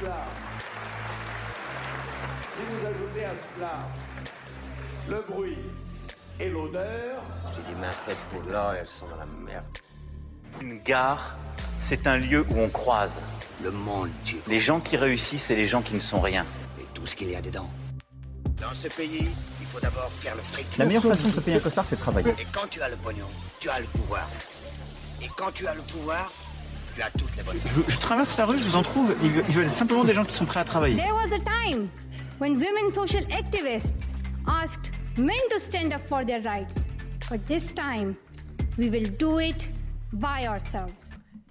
cela, si vous ajoutez à cela le bruit et l'odeur, J'ai des mains faites pour l'or et elles sont dans la merde. Une gare, c'est un lieu où on croise Le monde, Dieu. les gens qui réussissent et les gens qui ne sont rien. Et tout ce qu'il y a dedans. Dans ce pays, il faut d'abord faire le fric. La meilleure façon de se payer un costard, c'est de travailler. Et quand tu as le pognon, tu as le pouvoir. Et quand tu as le pouvoir, Je, je traverse la rue, je vous en trouve, ils veulent, ils veulent simplement des gens qui sont prêts à travailler. There was a time when women social activists asked men to stand up for their rights. But this time, we will do it by ourselves.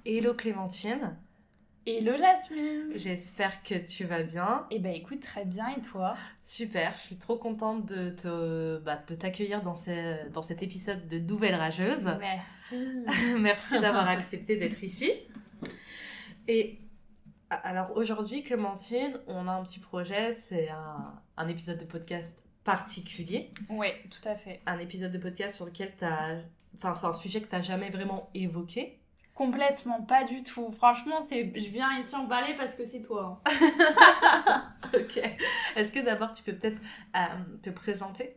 Hello Clémentine, Hello Jasmine j'espère que tu vas bien. Eh ben écoute, très bien, et toi? Super, je suis trop contente de, te, bah, de t'accueillir dans, ce- dans cet épisode de Nouvelle Rageuse. Merci Merci d'avoir accepté d'être ici. Et alors aujourd'hui, Clémentine, on a un petit projet, c'est un, un épisode de podcast particulier. Ouais, tout à fait. Un épisode de podcast sur lequel tu as... Enfin, c'est un sujet que tu jamais vraiment évoqué. Complètement, pas du tout. Franchement, c'est, je viens ici en balai parce que c'est toi. hein. ok. Est-ce que d'abord tu peux peut-être euh, te présenter?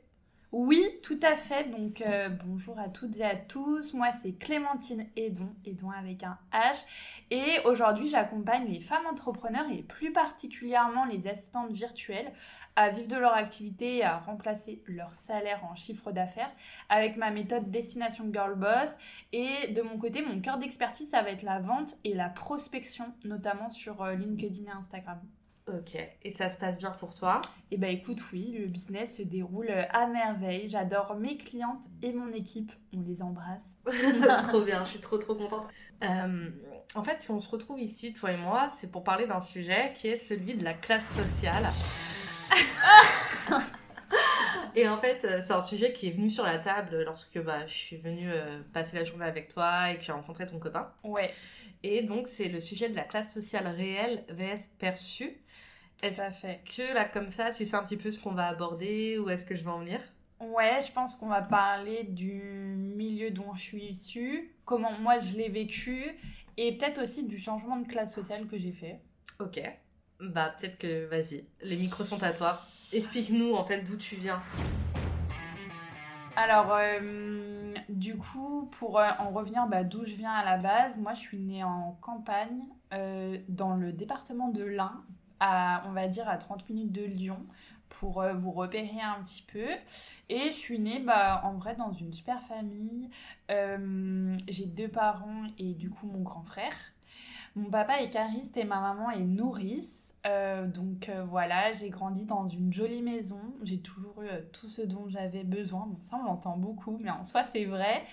Oui, tout à fait. Donc euh, bonjour à toutes et à tous. Moi, c'est Clémentine Edon, Edon avec un H. Et aujourd'hui, j'accompagne les femmes entrepreneurs et plus particulièrement les assistantes virtuelles à vivre de leur activité et à remplacer leur salaire en chiffre d'affaires avec ma méthode Destination Girl Boss. Et de mon côté, mon cœur d'expertise, ça va être la vente et la prospection, notamment sur euh, LinkedIn et Instagram. Ok. Et ça se passe bien pour toi? Et bah écoute, oui, le business se déroule à merveille. J'adore mes clientes et mon équipe. On les embrasse. Trop bien, je suis trop trop contente. Euh, en fait, si on se retrouve ici, toi et moi, c'est pour parler d'un sujet qui est celui de la classe sociale. et en fait, euh, c'est un sujet qui est venu sur la table lorsque bah, je suis venue euh, passer la journée avec toi et que j'ai rencontré ton copain. Ouais, Et donc, c'est le sujet de la classe sociale réelle vs perçue. Est-ce à fait. que là, comme ça, tu sais un petit peu ce qu'on va aborder Où est-ce que je vais en venir? Ouais, je pense qu'on va parler du milieu dont je suis issue, comment moi je l'ai vécu, et peut-être aussi du changement de classe sociale que j'ai fait. Ok. Bah, peut-être que, vas-y, les micros sont à toi. Explique-nous en fait d'où tu viens. Alors, euh, du coup, pour euh, en revenir bah, d'où je viens à la base, moi je suis née en campagne, euh, dans le département de l'Ain, on va dire à 30 minutes de Lyon, pour euh, vous repérer un petit peu. Et je suis née bah, en vrai dans une super famille. Euh, J'ai deux parents et du coup mon grand frère. Mon papa est cariste et ma maman est nourrice. Euh, donc voilà, j'ai grandi dans une jolie maison. J'ai toujours eu tout ce dont j'avais besoin. Bon, ça, on l'entend beaucoup, mais en soi, c'est vrai.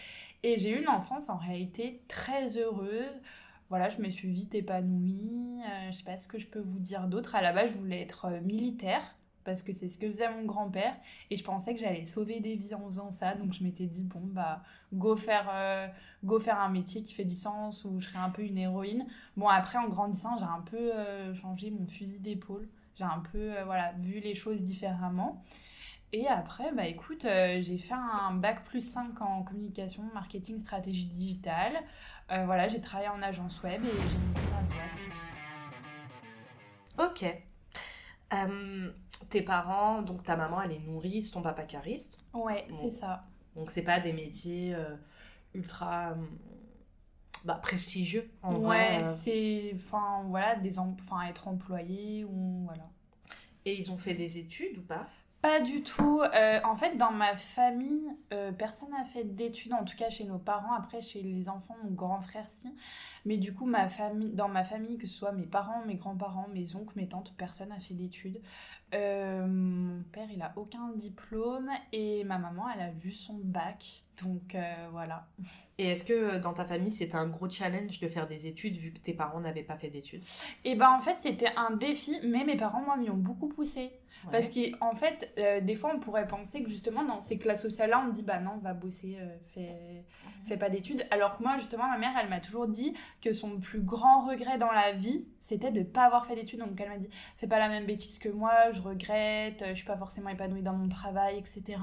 Et j'ai eu une enfance en réalité très heureuse. Voilà, je me suis vite épanouie. Euh, je sais pas ce que je peux vous dire d'autre. À la base, je voulais être euh, militaire parce que c'est ce que faisait mon grand-père et je pensais que j'allais sauver des vies en faisant ça. Donc je m'étais dit bon bah go faire euh, go faire un métier qui fait du sens où je serais un peu une héroïne. Bon après en grandissant, j'ai un peu euh, changé mon fusil d'épaule. J'ai un peu voilà, vu les choses différemment. Et après, bah écoute, euh, j'ai fait un bac plus 5 en communication, marketing, stratégie digitale. Euh, voilà, j'ai travaillé en agence web et j'ai monté ma boîte. Ok. Euh, tes parents, donc ta maman, elle est nourrice, ton papa cariste. Ouais, Bon. c'est ça. Donc c'est pas des métiers ultra euh, bah, prestigieux en ouais, vrai. c'est enfin voilà des em- enfin être employé ou voilà. Et ils ont fait des études ou pas? Pas du tout. Euh, en fait, dans ma famille, euh, personne n'a fait d'études, en tout cas chez nos parents. Après, chez les enfants, mon grand frère, si. Mais du coup, dans ma famille, que ce soit mes parents, mes grands-parents, mes oncles, mes tantes, personne n'a fait d'études. Euh, mon père, il a aucun diplôme et ma maman, elle a juste son bac. Donc euh, voilà. Et est-ce que euh, dans ta famille, c'était un gros challenge de faire des études vu que tes parents n'avaient pas fait d'études? Et ben en fait, c'était un défi, mais mes parents, moi, m'y ont beaucoup poussé. Parce qu'en fait, euh, des fois, on pourrait penser que justement, dans ces classes sociales-là, on me dit, bah non, va bosser, euh, fais, fais pas d'études. Alors que moi, justement, ma mère, elle m'a toujours dit que son plus grand regret dans la vie, c'était de pas avoir fait d'études. Donc elle m'a dit, fais pas la même bêtise que moi, je regrette, je suis pas forcément épanouie dans mon travail, etc.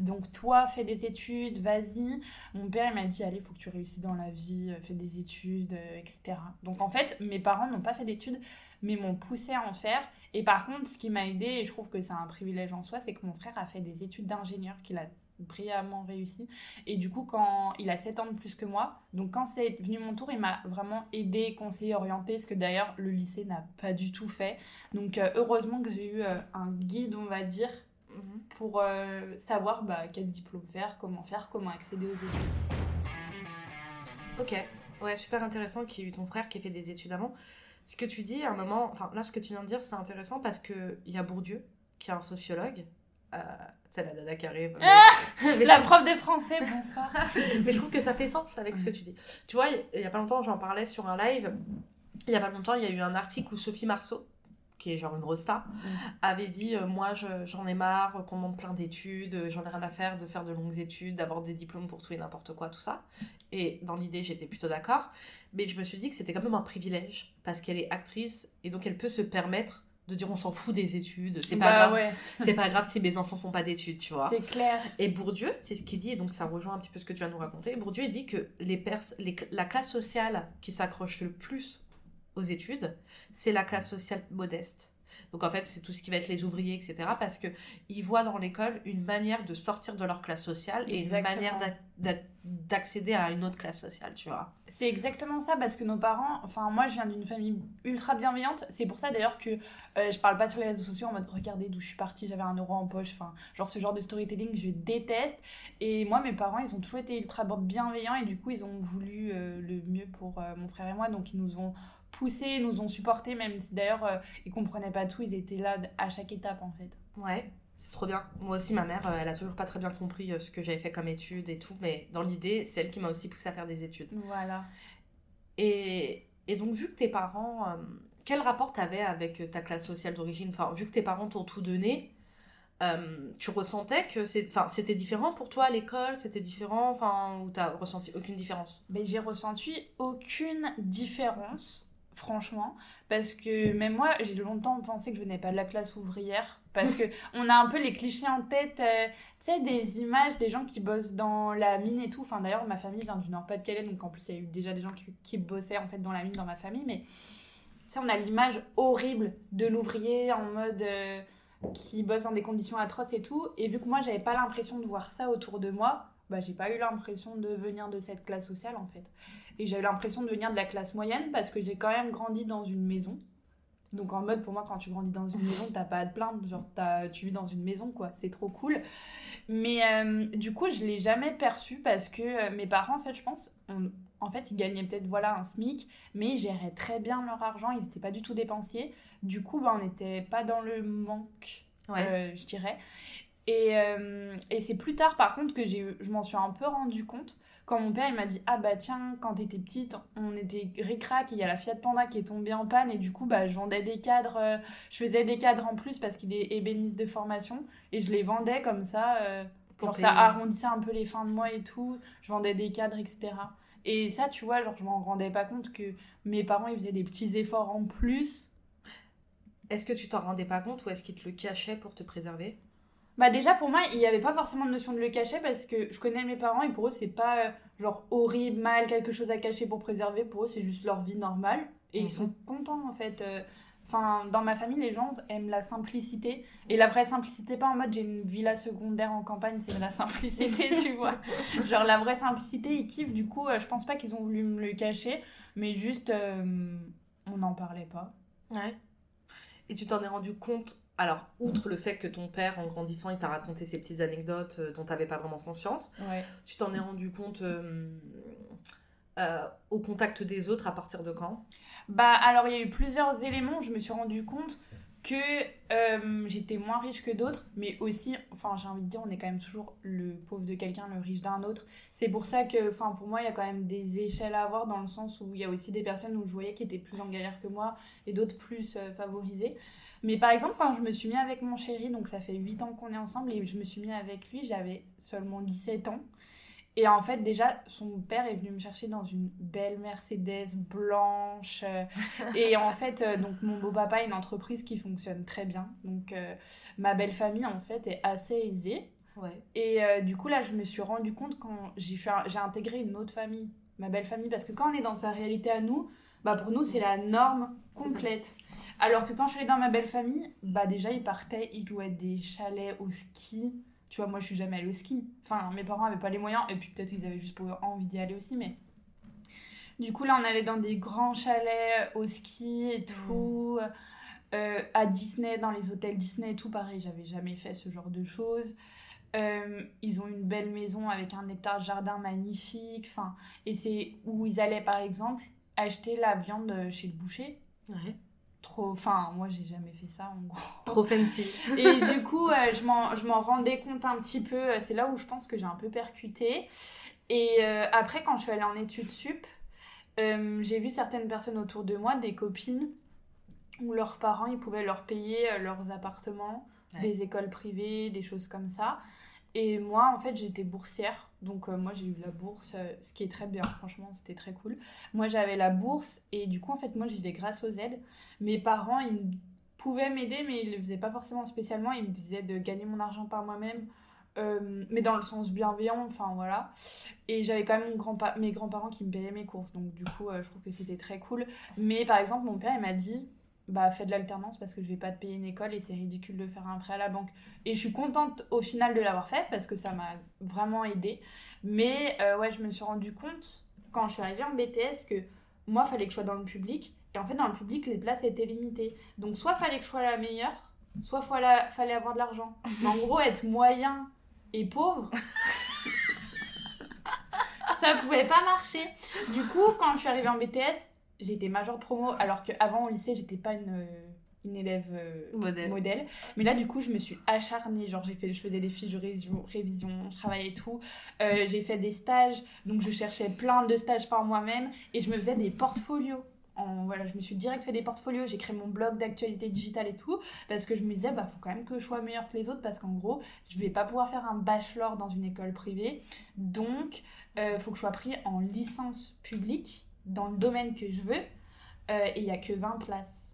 Donc toi, fais des études, vas-y vas-y. Mon père, il m'a dit, allez, faut que tu réussisses dans la vie, euh, fais des études, euh, etc. Donc en fait, mes parents n'ont pas fait d'études, mais m'ont poussé à en faire. Et par contre, ce qui m'a aidé, et je trouve que c'est un privilège en soi, c'est que mon frère a fait des études d'ingénieur qu'il a brillamment réussi. Et du coup, quand il a 7 ans de plus que moi, donc quand c'est venu mon tour, il m'a vraiment aidé, conseillé, orienté, ce que d'ailleurs le lycée n'a pas du tout fait. Donc euh, heureusement que j'ai eu euh, un guide, on va dire, Mhm. pour euh, savoir bah, quel diplôme faire, comment faire, comment accéder aux études. Ok, ouais, super intéressant qu'il y ait eu ton frère qui ait fait des études avant. Ce que tu dis à un moment, enfin là, ce que tu viens de dire, c'est intéressant parce qu'il y a Bourdieu, qui est un sociologue. C'est la dada qui arrive. mais, La prof de français, bonsoir. mais je trouve que ça fait sens avec ce que tu dis. Tu vois, il y a pas longtemps, j'en parlais sur un live. Il y a pas longtemps, il y a eu un article où Sophie Marceau, qui est genre une rosta, avait dit euh, Moi, je- j'en ai marre qu'on monte plein d'études, j'en ai rien à faire de faire de longues études, d'avoir des diplômes pour tout et n'importe quoi, tout ça. Et dans l'idée, j'étais plutôt d'accord. Mais je me suis dit que c'était quand même un privilège, parce qu'elle est actrice, et donc elle peut se permettre de dire On s'en fout des études, c'est pas Bah grave. ouais, C'est pas grave si mes enfants font pas d'études, tu vois. c'est clair. Et Bourdieu, c'est ce qu'il dit, et donc ça rejoint un petit peu ce que tu vas nous raconter. Bourdieu, il dit que les pers les- la classe sociale qui s'accroche le plus aux études, c'est la classe sociale modeste. Donc en fait, c'est tout ce qui va être les ouvriers, etc. Parce qu'ils voient dans l'école une manière de sortir de leur classe sociale et Exactement. une manière d'ac- d'ac- d'accéder à une autre classe sociale, tu vois. C'est exactement ça parce que nos parents, enfin moi je viens d'une famille ultra bienveillante. C'est pour ça d'ailleurs que euh, je parle pas sur les réseaux sociaux en mode regardez d'où je suis partie, j'avais un euro en poche. Enfin, genre ce genre de storytelling je déteste. Et moi mes parents ils ont toujours été ultra bienveillants et du coup ils ont voulu euh, le mieux pour euh, mon frère et moi. Donc ils nous ont poussés, nous ont supportés même si d'ailleurs euh, ils comprenaient pas tout, ils étaient là à chaque étape en fait. Ouais, c'est trop bien. Moi aussi, ma mère, euh, elle a toujours pas très bien compris euh, ce que j'avais fait comme études et tout. Mais dans l'idée, c'est elle qui m'a aussi poussée à faire des études. Voilà. Et, et donc, vu que tes parents. euh, quel rapport t'avais avec ta classe sociale d'origine? Enfin, vu que tes parents t'ont tout donné, euh, tu ressentais que c'était différent pour toi à l'école? C'était différent? Enfin, ou t'as ressenti aucune différence? Ben, j'ai ressenti aucune différence, franchement, parce que même moi, j'ai longtemps pensé que je venais pas de la classe ouvrière, parce que on a un peu les clichés en tête, euh, tu sais, des images des gens qui bossent dans la mine et tout. Enfin, d'ailleurs, ma famille vient du Nord-Pas-de-Calais, donc en plus, il y a eu déjà des gens qui, qui bossaient en fait dans la mine dans ma famille, mais tu sais, on a l'image horrible de l'ouvrier en mode. euh, qui bosse dans des conditions atroces et tout. Et vu que moi, j'avais pas l'impression de voir ça autour de moi, bah, j'ai pas eu l'impression de venir de cette classe sociale en fait. Et eu l'impression de venir de la classe moyenne parce que j'ai quand même grandi dans une maison. Donc en mode, pour moi, quand tu grandis dans une maison, t'as pas à te plaindre. Genre, t'as- tu vis dans une maison, quoi. C'est trop cool. Mais euh, du coup, je l'ai jamais perçu parce que euh, mes parents, en fait, je pense, on- en fait, ils gagnaient peut-être, voilà, un SMIC, mais ils géraient très bien leur argent. Ils étaient pas du tout dépensiers. Du coup, bah, on n'était pas dans le manque euh, je dirais. Et, euh, et c'est plus tard, par contre, que je m'en suis un peu rendu compte. Quand mon père, il m'a dit Ah bah tiens, quand t'étais petite, on était ric-rac, il y a la Fiat Panda qui est tombée en panne, et du coup, bah, je vendais des cadres, euh, je faisais des cadres en plus parce qu'il est ébéniste de formation, et je les vendais comme ça. euh, Pour genre, ça arrondissait un peu les fins de mois et tout. Je vendais des cadres, etc. Et ça, tu vois, genre, je m'en rendais pas compte que mes parents, ils faisaient des petits efforts en plus Est-ce que tu t'en rendais pas compte ou est-ce qu'ils te le cachaient pour te préserver? Bah déjà pour moi il n'y avait pas forcément de notion de le cacher parce que je connais mes parents et pour eux c'est pas euh, genre horrible, mal, quelque chose à cacher pour préserver, pour eux c'est juste leur vie normale et Mhm. ils sont contents en fait. euh. Enfin dans ma famille les gens aiment la simplicité et la vraie simplicité pas en mode j'ai une villa secondaire en campagne c'est la simplicité tu vois. Genre la vraie simplicité ils kiffent du coup euh, je pense pas qu'ils ont voulu me le cacher mais juste euh, on n'en parlait pas. Ouais. Et tu t'en es rendu compte, alors, outre le fait que ton père, en grandissant, il t'a raconté ces petites anecdotes euh, dont tu n'avais pas vraiment conscience, Ouais. tu t'en es rendu compte euh, euh, au contact des autres à partir de quand? Bah alors il y a eu plusieurs éléments, je me suis rendu compte que euh, j'étais moins riche que d'autres, mais aussi, enfin j'ai envie de dire, on est quand même toujours le pauvre de quelqu'un, le riche d'un autre. C'est pour ça que, enfin pour moi, il y a quand même des échelles à avoir dans le sens où il y a aussi des personnes où je voyais qui étaient plus en galère que moi et d'autres plus favorisées. Mais par exemple, quand je me suis mis avec mon chéri, donc ça fait 8 ans qu'on est ensemble, et je me suis mis avec lui, j'avais seulement 17 ans. Et en fait, déjà, son père est venu me chercher dans une belle Mercedes blanche. et en fait, euh, donc mon beau-papa a une entreprise qui fonctionne très bien. Donc, euh, ma belle famille, en fait, est assez aisée. Ouais. Et euh, du coup, là, je me suis rendu compte quand j'ai fait un- j'ai intégré une autre famille, ma belle famille, parce que quand on est dans sa réalité à nous, bah pour nous, c'est la norme complète. Alors que quand je suis allée dans ma belle famille, bah déjà, ils partaient, ils louaient des chalets au ski. Tu vois, moi, je suis jamais allée au ski. Enfin, mes parents avaient pas les moyens, et puis peut-être ils avaient juste envie d'y aller aussi, mais. Du coup, là, on allait dans des grands chalets au ski et tout. Euh, à Disney, dans les hôtels Disney et tout, pareil, j'avais jamais fait ce genre de choses. Euh, ils ont une belle maison avec un hectare de jardin magnifique. Enfin, et c'est où ils allaient, par exemple, acheter la viande chez le boucher. Ouais. Trop. Enfin, moi, j'ai jamais fait ça, en gros. Trop fancy. Et du coup, euh, je m'en- rendais compte un petit peu. euh, C'est là où je pense que j'ai un peu percuté. Et euh, après, quand je suis allée en études sup, euh, j'ai vu certaines personnes autour de moi, des copines, où leurs parents, ils pouvaient leur payer leurs appartements, Ouais. des écoles privées, des choses comme ça. Et moi, en fait, j'étais boursière. Donc, euh, moi, j'ai eu la bourse, euh, ce qui est très bien. Franchement, c'était très cool. Moi, j'avais la bourse. Et du coup, en fait, moi, je vivais grâce aux aides. Mes parents, ils pouvaient m'aider, mais ils le faisaient pas forcément spécialement. Ils me disaient de gagner mon argent par moi-même. euh, mais dans le sens bienveillant, enfin voilà. Et j'avais quand même mon grand mes grands-parents qui me payaient mes courses. Donc, du coup, je trouve que c'était très cool. Mais par exemple, mon père, il m'a dit bah fais de l'alternance parce que je vais pas te payer une école et c'est ridicule de faire un prêt à la banque. Et je suis contente au final de l'avoir fait parce que ça m'a vraiment aidé. Mais euh, ouais, je me suis rendu compte quand je suis arrivée en BTS que moi, fallait que je sois dans le public. Et en fait, dans le public, les places étaient limitées. Donc soit fallait que je sois la meilleure, soit fallait, fallait avoir de l'argent. Mais en gros, être moyen et pauvre, ça pouvait pas marcher. Du coup, quand je suis arrivée en BTS, j'ai été majeure de promo, alors qu'avant au lycée, j'étais pas une, une élève euh, Modèle. modèle. Mais là, du coup, je me suis acharnée. Genre, j'ai fait, je faisais des fiches de révision, révision je travaillais et tout. Euh, j'ai fait des stages, donc je cherchais plein de stages par moi-même et je me faisais des portfolios. En, voilà, je me suis direct fait des portfolios, j'ai créé mon blog d'actualité digitale et tout, parce que je me disais, bah, faut quand même que je sois meilleure que les autres, parce qu'en gros, je vais pas pouvoir faire un bachelor dans une école privée, donc euh, faut que je sois pris en licence publique dans le domaine que je veux, euh, et il y a que 20 places.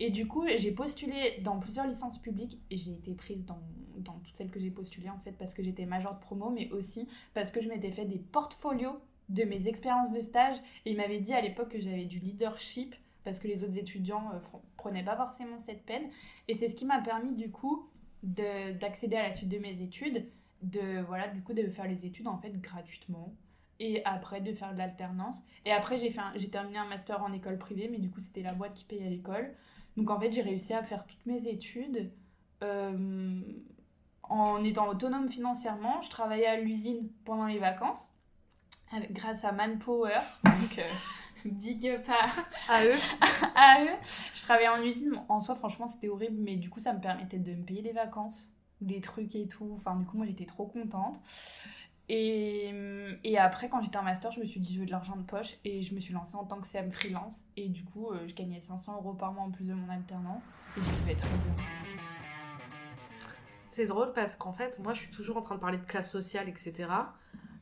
Et du coup, j'ai postulé dans plusieurs licences publiques et j'ai été prise dans, dans toutes celles que j'ai postulées en fait parce que j'étais majeure de promo, mais aussi parce que je m'étais fait des portfolios de mes expériences de stage et il m'avait dit à l'époque que j'avais du leadership parce que les autres étudiants euh, prenaient pas forcément cette peine. Et c'est ce qui m'a permis du coup de- d'accéder à la suite de mes études, de voilà du coup de faire les études en fait gratuitement et après de faire de l'alternance. Et après j'ai fait un- j'ai terminé un master en école privée, mais du coup c'était la boîte qui payait l'école. Donc en fait j'ai réussi à faire toutes mes études euh, en étant autonome financièrement. Je travaillais à l'usine pendant les vacances avec- grâce à Manpower. Donc euh, big up à, À eux. à eux. Je travaillais en usine. En soi franchement c'était horrible, mais du coup ça me permettait de me payer des vacances, des trucs et tout. Enfin du coup moi j'étais trop contente. Et, et après, quand j'étais en master, je me suis dit, je veux de l'argent de poche et je me suis lancée en tant que CM freelance. Et du coup, euh, je gagnais 500 euros par mois en plus de mon alternance. Et je vivais très bien. C'est drôle parce qu'en fait, moi, je suis toujours en train de parler de classe sociale, etc.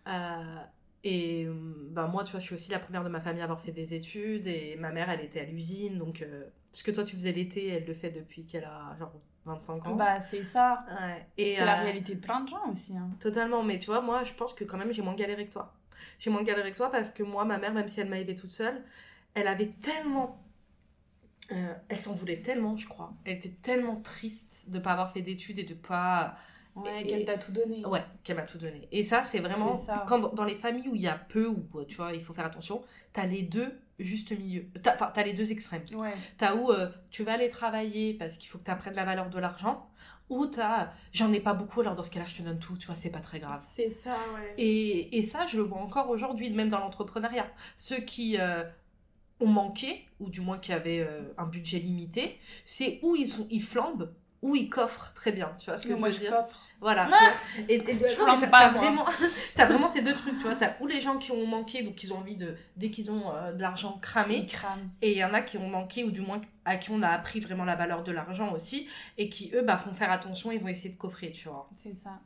Euh, et euh, bah, moi, tu vois, je suis aussi la première de ma famille à avoir fait des études. Et ma mère, elle était à l'usine. Donc, euh, ce que toi, tu faisais l'été, elle le fait depuis qu'elle a genre 25 ans. Bah, c'est ça. Ouais. Et C'est la euh, réalité de plein de gens aussi. hein. Totalement, mais tu vois, moi, je pense que quand même, j'ai moins galéré que toi. J'ai moins galéré que toi parce que moi, ma mère, même si elle m'a aidée toute seule, elle avait tellement. euh, elle s'en voulait tellement, je crois. Elle était tellement triste de pas avoir fait d'études et de pas. Ouais, qu'elle t'a tout donné. Ouais, qu'elle m'a tout donné. Et ça, c'est vraiment. C'est ça. Quand dans, dans les familles où il y a peu, ou tu vois, il faut faire attention, t'as les deux juste milieu. Enfin, t'as les deux extrêmes. Ouais. T'as où euh, tu vas aller travailler parce qu'il faut que t'apprennes la valeur de l'argent, ou t'as j'en ai pas beaucoup, alors dans ce cas-là, je te donne tout, tu vois, c'est pas très grave. C'est ça, ouais. Et, et ça, je le vois encore aujourd'hui, même dans l'entrepreneuriat. Ceux qui euh, ont manqué, ou du moins qui avaient euh, un budget limité, c'est où ils, sont, ils flambent, ou ils coffrent très bien. Tu vois ce que Non, je moi, veux dire coffre. Voilà. Ah tu vois. et, et- flambe t'as- moi. vraiment, t'as vraiment ces deux trucs, tu vois. T'as ou les gens qui ont manqué, donc ils ont envie de, dès qu'ils ont euh, de l'argent crament. et il y en a qui ont manqué, ou du moins à qui on a appris vraiment la valeur de l'argent aussi, et qui eux, bah, font faire attention, ils vont essayer de coffrer, tu vois. C'est ça.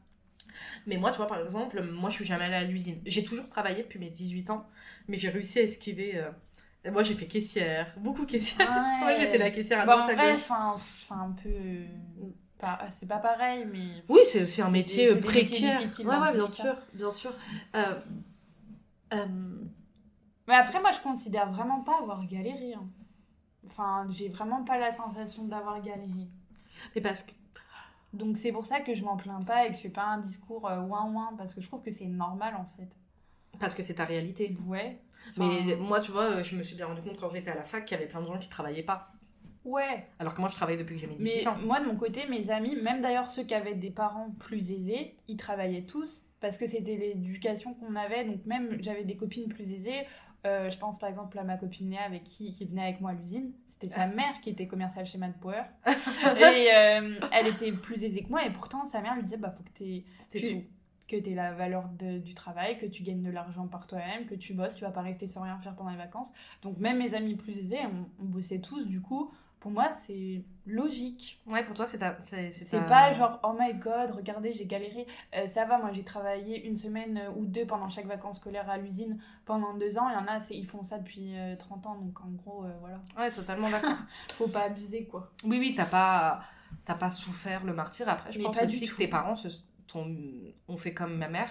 Mais moi, tu vois, par exemple, moi, je suis jamais allée à l'usine. J'ai toujours travaillé depuis mes 18 ans, mais j'ai réussi à esquiver. euh, Moi, j'ai fait caissière, beaucoup caissière. Moi, j'étais la caissière à droite, à gauche. enfin, c'est un peu. C'est pas pareil, mais. Oui, c'est aussi un métier des- euh, des précaire. difficiles ouais, dans ouais, bien cas. sûr, bien sûr. Euh, euh, Mais après, moi, je considère vraiment pas avoir galéré. hein. Enfin, j'ai vraiment pas la sensation d'avoir galéré. mais parce que Donc, c'est pour ça que je m'en plains pas et que je fais pas un discours ouin ouin, parce que je trouve que c'est normal en fait. Parce que c'est ta réalité. Ouais. Enfin, Mais moi, tu vois, euh, je me suis bien rendu compte quand j'étais à la fac qu'il y avait plein de gens qui travaillaient pas. Ouais. Alors que moi, je travaille depuis que j'ai mes 18 Mais ans. moi, de mon côté, mes amis, même d'ailleurs ceux qui avaient des parents plus aisés, ils travaillaient tous parce que c'était l'éducation qu'on avait. Donc, même j'avais des copines plus aisées. Euh, je pense par exemple à ma copine Léa avec qui, qui venait avec moi à l'usine. C'était sa mère qui était commerciale chez Manpower. et euh, elle était plus aisée que moi. Et pourtant, sa mère lui disait bah, faut que t'aies- tu-. Que tu la valeur de- du travail, que tu gagnes de l'argent par toi-même, que tu bosses, tu vas pas rester sans rien faire pendant les vacances. Donc, même mes amis plus aisés, on, on bossait tous. Du coup, pour moi, c'est logique. Ouais, pour toi, c'est ta. C'est pas genre, oh my god, regardez, j'ai galéré. Euh, ça va, moi j'ai travaillé une semaine euh, ou deux pendant chaque vacances scolaires à l'usine pendant deux ans. Il y en a, ils font ça depuis euh, 30 ans, donc en gros, euh, voilà. Ouais, totalement d'accord. Faut pas abuser quoi. oui, oui, t'as pas. T'as pas souffert le martyr. Après, je Mais pense pas du aussi que tout. tes parents se, t'ont- ont fait comme ma mère.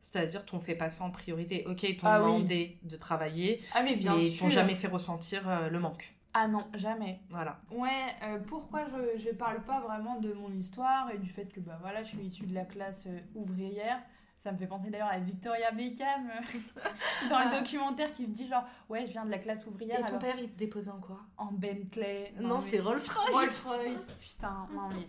C'est-à-dire, t'ont fait passer en priorité. Ok, t'ont Ah oui. demandé de travailler, Ah, mais bien t'ont jamais fait ressentir euh, le manque. Ah non, jamais. Voilà. Ouais, euh, pourquoi je, je parle pas vraiment de mon histoire et du fait que bah voilà, je suis issue de la classe euh, ouvrière. Ça me fait penser d'ailleurs à Victoria Beckham dans Ah. le documentaire qui me dit genre ouais, je viens de la classe ouvrière Et ton alors, père, il te déposait en quoi? En Bentley. Non, mais- c'est Rolls-Royce. Rolls-Royce, putain, non mais.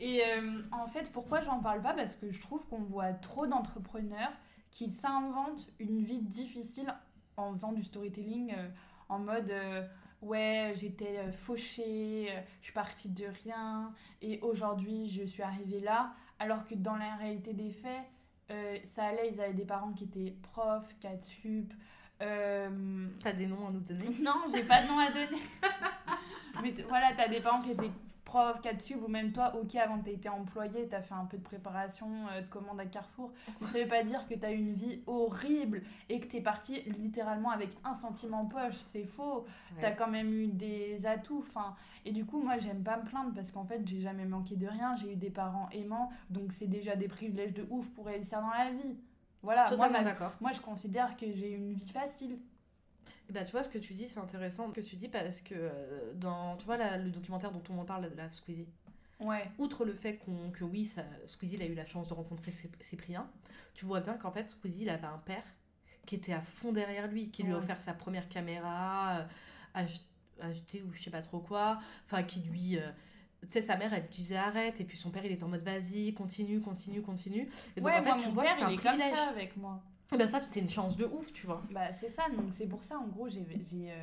Et euh, en fait, pourquoi j'en parle pas? Parce que je trouve qu'on voit trop d'entrepreneurs qui s'inventent une vie difficile en faisant du storytelling euh, en mode euh, ouais, j'étais fauchée, je suis partie de rien et aujourd'hui je suis arrivée là. Alors que dans la réalité des faits, ça allait, ils avaient des parents qui étaient profs, 4 sup. T'as des noms à nous donner? Non, j'ai pas de nom à donner. Mais voilà, t'as des parents qui étaient profs, 4 sub, ou même toi, ok, avant t'as été employé, t'as fait un peu de préparation, euh, de commande à Carrefour. Mais ça veut pas dire que t'as eu une vie horrible et que t'es parti littéralement avec un centime en poche. C'est faux. T'as Ouais. quand même eu des atouts. Enfin, et du coup, moi, j'aime pas me plaindre parce qu'en fait, j'ai jamais manqué de rien. J'ai eu des parents aimants, donc c'est déjà des privilèges de ouf pour réussir dans la vie. Voilà, moi, ma- moi, je considère que j'ai eu une vie facile. Bah, tu vois, ce que tu dis, c'est intéressant ce que tu dis parce que euh, dans tu vois, la- le documentaire dont on en parle, la Squeezie, Ouais. outre le fait qu'on, que oui, ça, Squeezie il a eu la chance de rencontrer Cyprien, tu vois bien qu'en fait, Squeezie il avait un père qui était à fond derrière lui, qui lui a offert sa première caméra, euh, ach- acheté ou je sais pas trop quoi, enfin qui lui. euh, tu sais, sa mère, elle lui disait arrête, et puis son père, il était en mode vas-y, continue, continue, continue. Et donc, ouais, en fait, moi, tu mon vois père, que c'est un est privilège. avec moi. Et ben ça, c'est une chance de ouf, tu vois. Bah, c'est ça, donc c'est pour ça, en gros, j'ai. j'ai euh,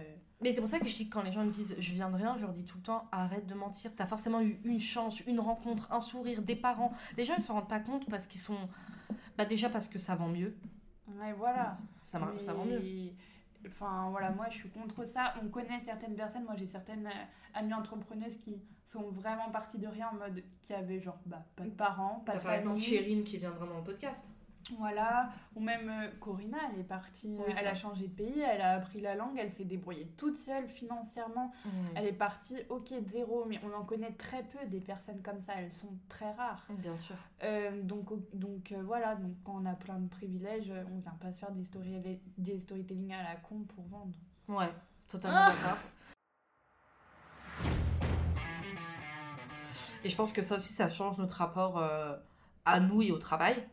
Mais c'est pour ça que je dis que quand les gens me disent je viens de rien, je leur dis tout le temps arrête de mentir. T'as forcément eu une chance, une rencontre, un sourire, des parents. Les gens ils s'en rendent pas compte parce qu'ils sont. Bah déjà parce que ça vend mieux. Ouais, voilà. Ça, mar- ça vend mieux. Mais- Enfin, voilà, moi, je suis contre ça. On connaît certaines personnes. Moi, j'ai certaines euh, amies entrepreneuses qui sont vraiment parties de rien en mode qui avaient, genre, bah, pas de parents, pas de par exemple famille. Chérine qui viendra dans le podcast. Voilà, ou même euh, Corinna, elle est partie, euh, Oui, elle a changé de pays, elle a appris la langue, elle s'est débrouillée toute seule financièrement. Elle est partie, ok, de zéro, mais on en connaît très peu des personnes comme ça, elles sont très rares. Bien sûr. Euh, donc donc euh, voilà, donc quand on a plein de privilèges, on vient pas se faire des, story des storytelling à la con pour vendre. Ouais, totalement Ah d'accord. Et je pense que ça aussi, ça change notre rapport euh, à nous et au travail.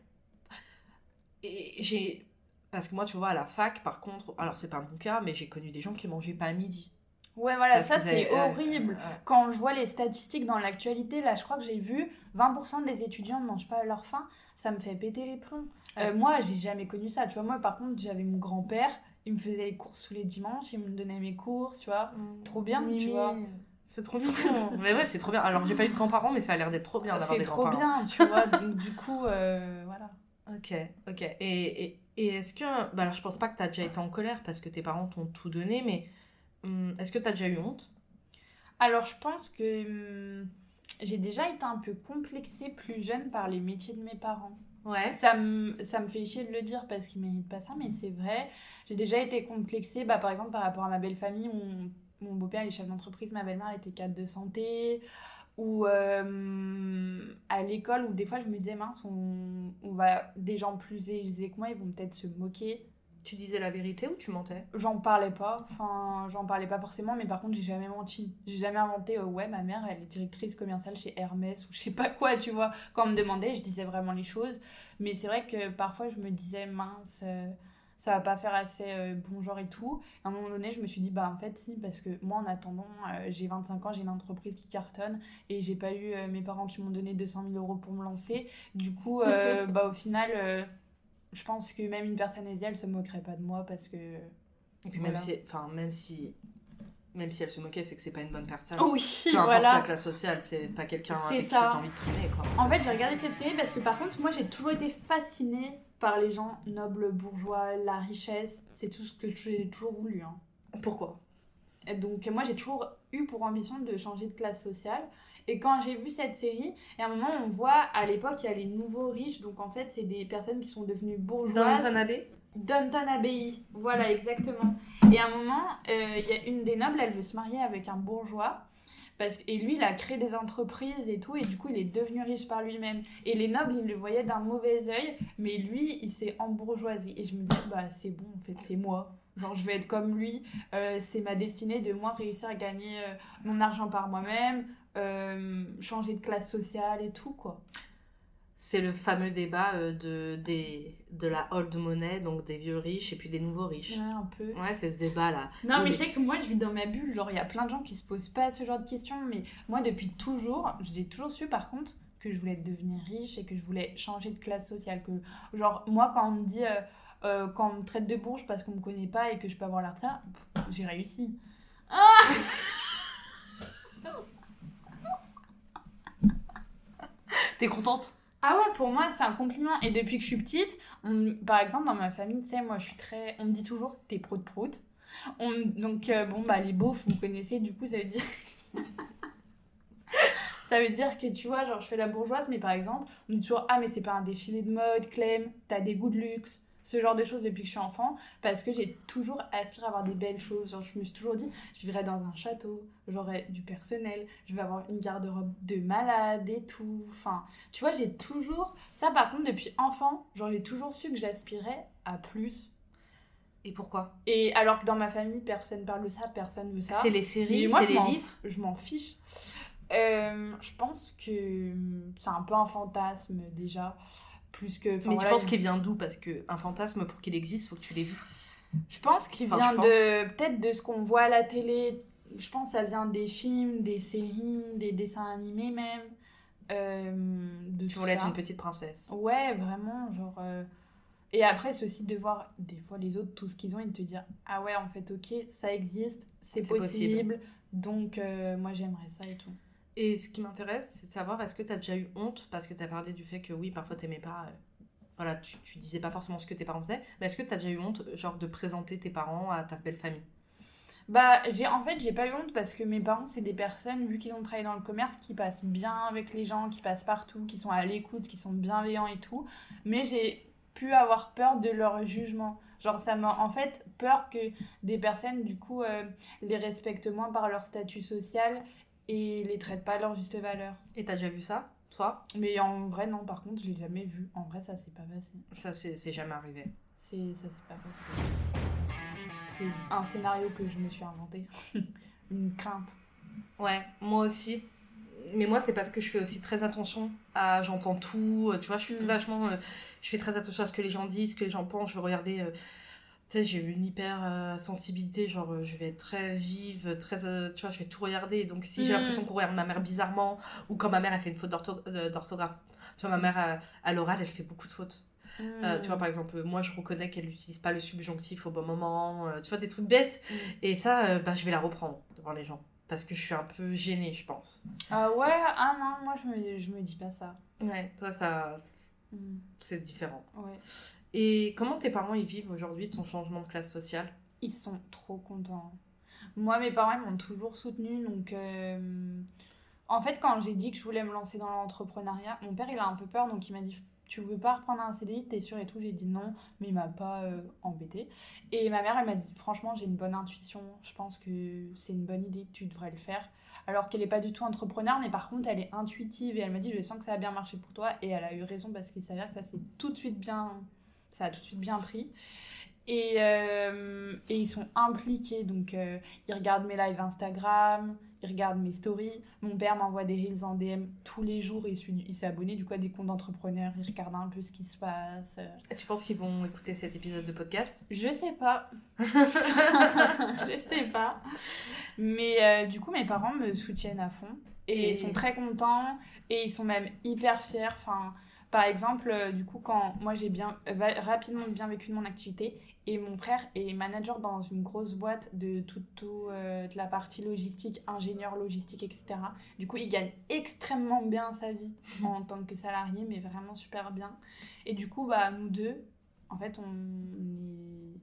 Et j'ai. Parce que moi, tu vois, à la fac, par contre, alors c'est pas mon cas, mais j'ai connu des gens qui mangeaient pas à midi. Ouais, voilà, Parce ça c'est euh, horrible. euh, Quand je vois les statistiques dans l'actualité, là je crois que j'ai vu 20% des étudiants ne mangent pas à leur faim, ça me fait péter les plombs. Euh, moi j'ai jamais connu ça, tu vois. Moi par contre j'avais mon grand-père, il me faisait les courses tous les dimanches, il me donnait mes courses, tu vois. Trop bien, tu vois. C'est trop mignon. mais ouais, c'est trop bien. Alors, j'ai pas eu de grands-parents, mais ça a l'air d'être trop bien d'avoir C'est des trop grands-parents. bien, tu vois. Donc du coup, euh. Ok, ok. Et, et, et est-ce que. Bah alors, je pense pas que t'as déjà été en colère parce que tes parents t'ont tout donné, mais hum, est-ce que t'as déjà eu honte? Alors, je pense que hum, j'ai déjà été un peu complexée plus jeune par les métiers de mes parents. Ouais. Ça me, ça me fait chier de le dire parce qu'ils méritent pas ça, mais c'est vrai. J'ai déjà été complexée, bah, par exemple, par rapport à ma belle famille. Mon, mon beau-père, il est chef d'entreprise, ma belle-mère, elle était cadre de santé. Ou euh, à l'école où des fois je me disais mince on, on va des gens plus aisés que moi ils vont peut-être se moquer. Tu disais la vérité ou tu mentais? J'en parlais pas. Enfin j'en parlais pas forcément mais par contre j'ai jamais menti. J'ai jamais inventé euh, ouais ma mère elle est directrice commerciale chez Hermès ou je sais pas quoi tu vois. Quand on me demandait je disais vraiment les choses. Mais c'est vrai que parfois je me disais mince euh, ça va pas faire assez euh, bon genre et tout. À un moment donné, je me suis dit, bah en fait, si, parce que moi, en attendant, euh, j'ai 25 ans, j'ai une entreprise qui cartonne et j'ai pas eu euh, mes parents qui m'ont donné 200 000 euros pour me lancer. Du coup, euh, bah au final, je pense que même une personne aisée, elle se moquerait pas de moi parce que. Et puis Voilà. même si, enfin même si, même si elle se moquait, c'est que c'est pas une bonne personne. Oui, Peu importe voilà. sa classe sociale, c'est pas quelqu'un avec qui ça. t'as envie de traîner quoi. En fait, j'ai regardé cette série parce que par contre, moi, j'ai toujours été fascinée par les gens nobles, bourgeois, la richesse. C'est tout ce que j'ai toujours voulu. Hein. Pourquoi? Et Donc moi j'ai toujours eu pour ambition de changer de classe sociale. Et quand j'ai vu cette série, et à un moment on voit à l'époque il y a les nouveaux riches, donc en fait c'est des personnes qui sont devenues bourgeoises. Downton Abbey? Downton Abbey, voilà exactement. Et à un moment euh, il y a une des nobles, elle veut se marier avec un bourgeois. Parce et lui, il a créé des entreprises et tout, et du coup, il est devenu riche par lui-même. Et les nobles, ils le voyaient d'un mauvais œil, mais lui, il s'est embourgeoisé. Et je me disais, bah, c'est bon, en fait, c'est moi. Genre, je vais être comme lui, euh, c'est ma destinée de moi réussir à gagner euh, mon argent par moi-même, euh, changer de classe sociale et tout, quoi. C'est le fameux débat euh, de, des, de la old money, donc des vieux riches et puis des nouveaux riches. Ouais, un peu. Ouais, c'est ce débat là. Non, mais je sais que moi, je vis dans ma bulle. Genre, il y a plein de gens qui se posent pas ce genre de questions. Mais moi, depuis toujours, j'ai toujours su, par contre, que je voulais devenir riche et que je voulais changer de classe sociale. Que, genre, moi, quand on me dit, euh, euh, quand on me traite de bourge parce qu'on me connaît pas et que je peux avoir l'air de ça, pff, j'ai réussi. T'es contente? Ah ouais, pour moi, c'est un compliment. Et depuis que je suis petite, par exemple, dans ma famille, tu sais, moi, je suis très. On me dit toujours, t'es prout-prout. On... Donc, euh, bon, bah, les beaufs, vous connaissez, du coup, ça veut dire. ça veut dire que, tu vois, genre, je fais la bourgeoise, mais par exemple, on me dit toujours, ah, mais c'est pas un défilé de mode, Clem, t'as des goûts de luxe. Ce genre de choses depuis que je suis enfant, parce que j'ai toujours aspiré à avoir des belles choses. Genre, je me suis toujours dit, je vivrai dans un château, j'aurai du personnel, je vais avoir une garde-robe de malade et tout. Enfin, tu vois, j'ai toujours. Ça, par contre, depuis enfant, genre, j'ai toujours su que j'aspirais à plus. Et pourquoi? Et alors que dans ma famille, personne parle de ça, personne veut ça. C'est les séries, Mais moi, c'est je les m'en, livres? je m'en fiche. Euh, je pense que c'est un peu un fantasme déjà. Plus que. enfin, Mais voilà, tu penses il- qu'il vient d'où? Parce que un fantasme, pour qu'il existe, faut que tu l'aies vu. Je pense qu'il Enfin, vient de. Peut-être de ce qu'on voit à la télé. Je pense que ça vient des films, des séries, des dessins animés même. Euh, de Tu voulais être une petite princesse. Ouais, vraiment, genre. euh, Et après, c'est aussi de voir des fois les autres, tout ce qu'ils ont, et de te dire Ah ouais, en fait, ok, ça existe, c'est C'est possible, possible. donc euh, moi j'aimerais ça et tout. Et ce qui m'intéresse, c'est de savoir est-ce que tu as déjà eu honte Parce que tu as parlé du fait que oui, parfois t'aimais pas. euh, voilà, tu, tu disais pas forcément ce que tes parents faisaient. Mais est-ce que tu as déjà eu honte, genre, de présenter tes parents à ta belle famille? Bah, j'ai en fait, j'ai pas eu honte parce que mes parents, c'est des personnes, vu qu'ils ont travaillé dans le commerce, qui passent bien avec les gens, qui passent partout, qui sont à l'écoute, qui sont bienveillants et tout. Mais j'ai pu avoir peur de leur jugement. Genre, ça m'a en fait peur que des personnes, du coup, euh, les respectent moins par leur statut social et les traitent pas à leur juste valeur. Et t'as déjà vu ça, toi? Mais en vrai, non, par contre, je l'ai jamais vu. En vrai, ça, c'est pas facile. Ça, c'est c'est jamais arrivé. C'est, ça, c'est pas facile. C'est un scénario que je me suis inventé. Une crainte. Ouais, moi aussi. Mais moi, c'est parce que je fais aussi très attention à. J'entends tout. euh, Tu vois, je suis Mm. vachement. euh, je fais très attention à ce que les gens disent, ce que les gens pensent. Je veux regarder. euh, tu sais, j'ai une hyper euh, sensibilité. Genre, euh, je vais être très vive, très. euh, tu vois, je vais tout regarder. Donc, si j'ai Mm. l'impression qu'on regarde ma mère bizarrement, ou quand ma mère a fait une faute d'ortho- d'orthographe. Tu vois, ma mère, à, à l'oral, elle fait beaucoup de fautes. Mm. tu vois, par exemple, moi, je reconnais qu'elle n'utilise pas le subjonctif au bon moment. tu vois, des trucs bêtes. Mm. Et ça, bah, je vais la reprendre devant les gens. Parce que je suis un peu gênée, je pense. Ah ouais, ah non, moi je me, je me dis pas ça. Ouais, toi, ça, Mm, c'est différent. Ouais. Et comment tes parents ils vivent aujourd'hui ton changement de classe sociale? Ils sont trop contents. Moi, mes parents m'ont toujours soutenue, donc. euh, En fait, quand j'ai dit que je voulais me lancer dans l'entrepreneuriat, mon père il a un peu peur, donc il m'a dit tu veux pas reprendre un CDI, t'es sûr et tout? J'ai dit non, mais il m'a pas euh, embêté. Et ma mère, elle m'a dit, franchement, j'ai une bonne intuition. Je pense que c'est une bonne idée que tu devrais le faire. Alors qu'elle est pas du tout entrepreneur, mais par contre, elle est intuitive et elle m'a dit, je sens que ça a bien marché pour toi. Et elle a eu raison parce qu'il s'avère que ça s'est tout de suite bien, ça a tout de suite bien pris. Et, euh, et ils sont impliqués, donc euh, ils regardent mes lives Instagram, ils regardent mes stories. Mon père m'envoie des reels en DM tous les jours, il s'est- il s'est abonné du coup à des comptes d'entrepreneurs, il regarde un peu ce qui se passe. Et Tu penses qu'ils vont écouter cet épisode de podcast? Je sais pas. je sais pas. Mais euh, du coup, mes parents me soutiennent à fond. Et, Et- ils sont très contents. Et ils sont même hyper fiers. Enfin, par exemple, euh, du coup, quand moi j'ai bien euh, rapidement bien vécu de mon activité, et mon frère est manager dans une grosse boîte de tout, tout, euh, de la partie logistique, ingénieur logistique, etc. Du coup, il gagne extrêmement bien sa vie en tant que salarié, mais vraiment super bien. Et du coup, bah, nous deux, en fait, on est,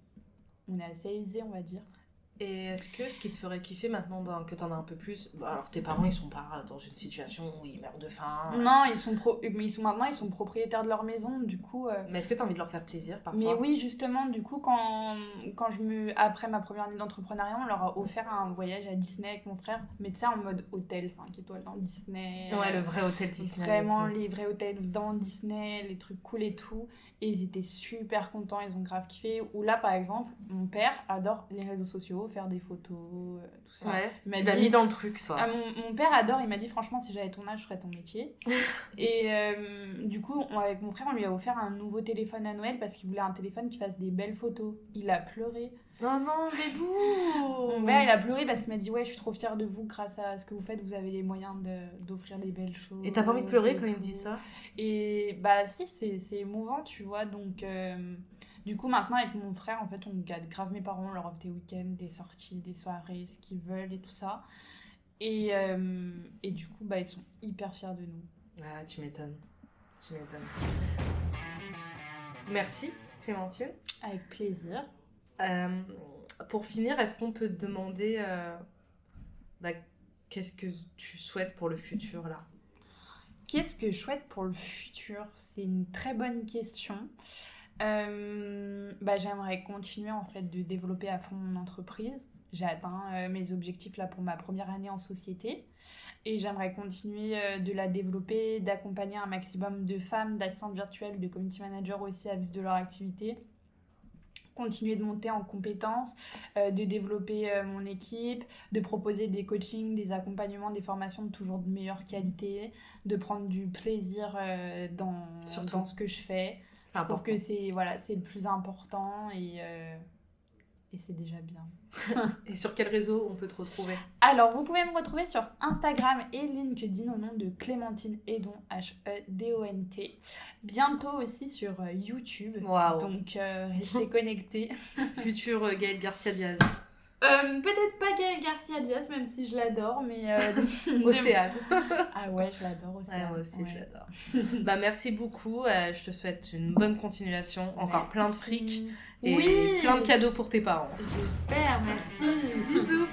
on est assez aisés, on va dire. Et est-ce que ce qui te ferait kiffer maintenant dans- que t'en as un peu plus bon, Alors tes parents ils sont pas dans une situation où ils meurent de faim. Non, ils sont, pro- mais ils sont maintenant, ils sont propriétaires de leur maison, du coup. euh, Mais est-ce que t'as envie de leur faire plaisir parfois? Mais oui, justement, du coup, quand, quand je me. Après ma première année d'entrepreneuriat, on leur a offert un voyage à Disney avec mon frère, mais tu sais, en mode hôtel 5 étoiles dans Disney. Ouais, le vrai hôtel Disney. Vraiment, les vrais hôtels dans Disney, les trucs cool et tout. Et ils étaient super contents, ils ont grave kiffé. Ou là, par exemple, mon père adore les réseaux sociaux, faire des photos, euh, tout ça. Ouais, Il tu l'as mis dans le truc toi. Ah, mon, mon père adore, il m'a dit franchement si j'avais ton âge je ferais ton métier. et euh, du coup on- avec mon frère on lui a offert un nouveau téléphone à Noël parce qu'il voulait un téléphone qui fasse des belles photos. Il a pleuré. Oh non, bébou Mon père il a pleuré parce qu'il m'a dit ouais je suis trop fière de vous grâce à ce que vous faites vous avez les moyens de- d'offrir des belles choses. Et t'as pas envie de pleurer quand il me dit ça? Et bah si c'est c'est émouvant tu vois donc euh, du coup maintenant avec mon frère en fait on garde grave mes parents on leur offre des week-ends, des sorties, des soirées, ce qu'ils veulent et tout ça. Et, euh, et du coup bah ils sont hyper fiers de nous. Ah, tu m'étonnes. Tu m'étonnes. Merci Clémentine. Avec plaisir. Euh, pour finir, est-ce qu'on peut te demander euh, bah, qu'est-ce que tu souhaites pour le futur là? Qu'est-ce que je souhaite pour le futur? C'est une très bonne question. Euh, bah, J'aimerais continuer en fait de développer à fond mon entreprise. J'ai atteint euh, mes objectifs là pour ma première année en société et j'aimerais continuer euh, de la développer, d'accompagner un maximum de femmes, d'assistantes virtuelles, de community managers aussi à vivre de leur activité continuer de monter en compétences, euh, de développer euh, mon équipe, de proposer des coachings, des accompagnements, des formations de toujours de meilleure qualité, de prendre du plaisir euh, dans, Surtout. dans ce que je fais. Je trouve important. que c'est voilà, c'est le plus important et, et c'est déjà bien. Et sur quel réseau on peut te retrouver? Alors, vous pouvez me retrouver sur Instagram et LinkedIn au nom de Clémentine Edon, H-E-D-O-N-T. Bientôt aussi sur euh, YouTube. Waouh. Donc, euh, restez connectés. Futur euh, Gaël Garcia Diaz. Euh, Peut-être pas Gaël Garcia Diaz, même si je l'adore, mais. euh, de- Océane. Ah ouais, je l'adore aussi. Ouais, moi aussi, Ouais. je l'adore. bah, merci beaucoup. euh, je te souhaite une bonne continuation. Encore plein de fric. Et Oui. plein de cadeaux pour tes parents. J'espère, merci. Bisous.